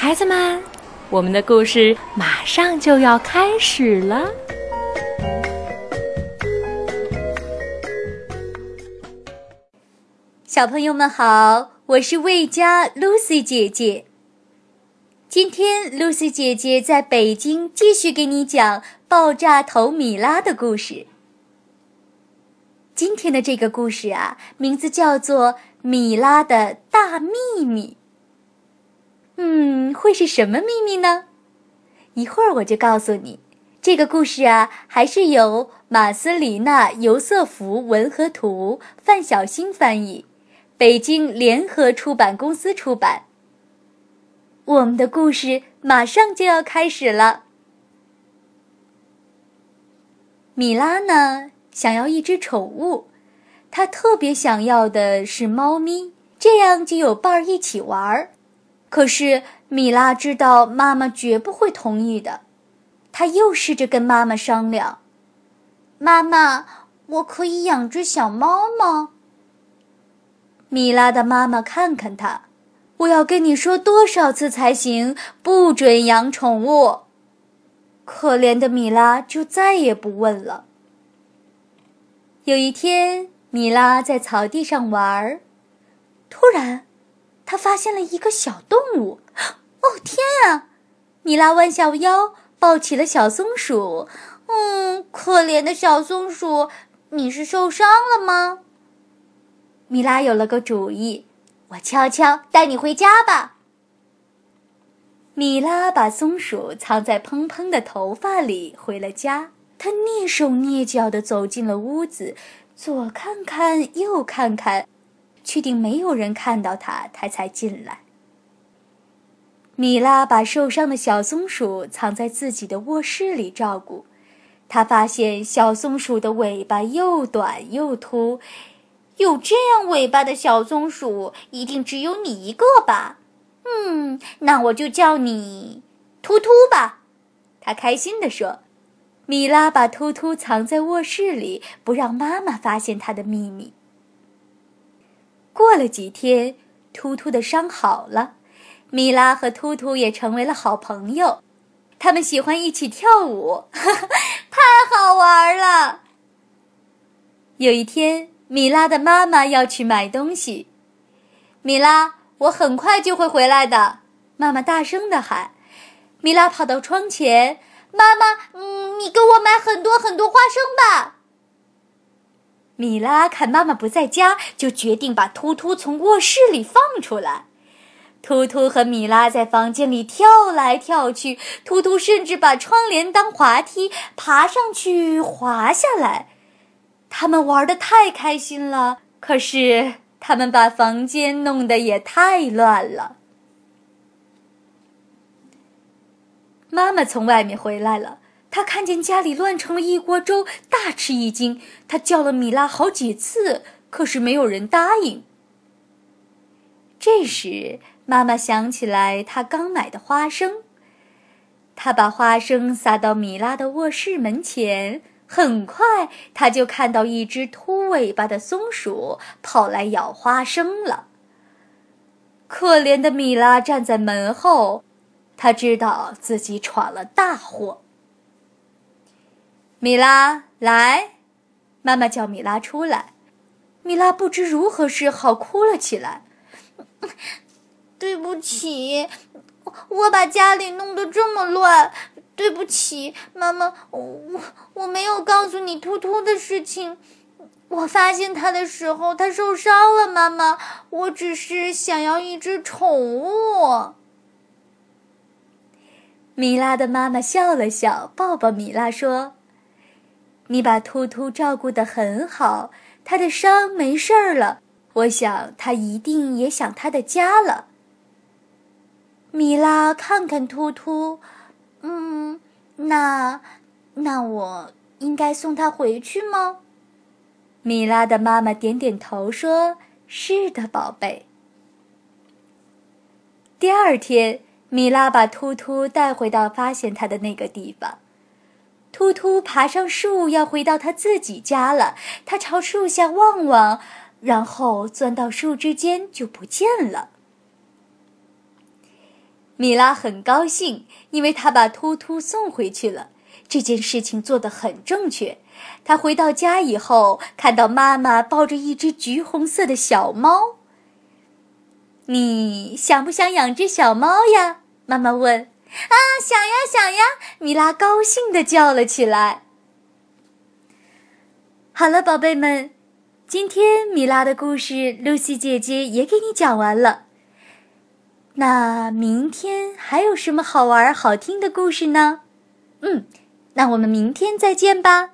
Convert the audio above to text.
孩子们，我们的故事马上就要开始了。小朋友们好，我是魏佳 Lucy 姐姐。今天 Lucy 姐姐在北京继续给你讲爆炸头米拉的故事。今天的这个故事啊，名字叫做《米拉的大秘密》。嗯，会是什么秘密呢？一会儿我就告诉你。这个故事啊，还是由马斯里纳·尤瑟夫文和图，范小新翻译，北京联合出版公司出版。我们的故事马上就要开始了。米拉呢，想要一只宠物，她特别想要的是猫咪，这样就有伴儿一起玩儿。可是米拉知道妈妈绝不会同意的，她又试着跟妈妈商量：“妈妈，我可以养只小猫吗？”米拉的妈妈看看她，我要跟你说多少次才行？不准养宠物！可怜的米拉就再也不问了。有一天，米拉在草地上玩，突然。发现了一个小动物，哦天啊！米拉弯下腰抱起了小松鼠。嗯，可怜的小松鼠，你是受伤了吗？米拉有了个主意，我悄悄带你回家吧。米拉把松鼠藏在蓬蓬的头发里，回了家。她蹑手蹑脚地走进了屋子，左看看，右看看。确定没有人看到他，他才进来。米拉把受伤的小松鼠藏在自己的卧室里照顾。他发现小松鼠的尾巴又短又秃，有这样尾巴的小松鼠，一定只有你一个吧？嗯，那我就叫你秃秃吧。他开心地说。米拉把秃秃藏在卧室里，不让妈妈发现他的秘密。过了几天，秃秃的伤好了，米拉和秃秃也成为了好朋友。他们喜欢一起跳舞，太好玩了。有一天，米拉的妈妈要去买东西，米拉，我很快就会回来的。妈妈大声的喊。米拉跑到窗前，妈妈，嗯，你给我买很多很多花生吧。米拉看妈妈不在家，就决定把突突从卧室里放出来。突突和米拉在房间里跳来跳去，突突甚至把窗帘当滑梯爬上去、滑下来。他们玩的太开心了，可是他们把房间弄得也太乱了。妈妈从外面回来了。他看见家里乱成了一锅粥，大吃一惊。他叫了米拉好几次，可是没有人答应。这时，妈妈想起来她刚买的花生，她把花生撒到米拉的卧室门前。很快，他就看到一只秃尾巴的松鼠跑来咬花生了。可怜的米拉站在门后，他知道自己闯了大祸。米拉，来！妈妈叫米拉出来。米拉不知如何是好，哭了起来。对不起，我把家里弄得这么乱。对不起，妈妈，我我没有告诉你突突的事情。我发现他的时候，他受伤了。妈妈，我只是想要一只宠物。米拉的妈妈笑了笑，抱抱米拉说。你把秃秃照顾得很好，他的伤没事儿了。我想他一定也想他的家了。米拉看看秃秃，嗯，那那我应该送他回去吗？米拉的妈妈点点头，说：“是的，宝贝。”第二天，米拉把秃秃带回到发现他的那个地方。秃秃爬上树，要回到他自己家了。他朝树下望望，然后钻到树枝间就不见了。米拉很高兴，因为她把突突送回去了。这件事情做得很正确。她回到家以后，看到妈妈抱着一只橘红色的小猫。你想不想养只小猫呀？妈妈问。啊，想呀想呀！米拉高兴的叫了起来。好了，宝贝们，今天米拉的故事，露西姐姐也给你讲完了。那明天还有什么好玩、好听的故事呢？嗯，那我们明天再见吧。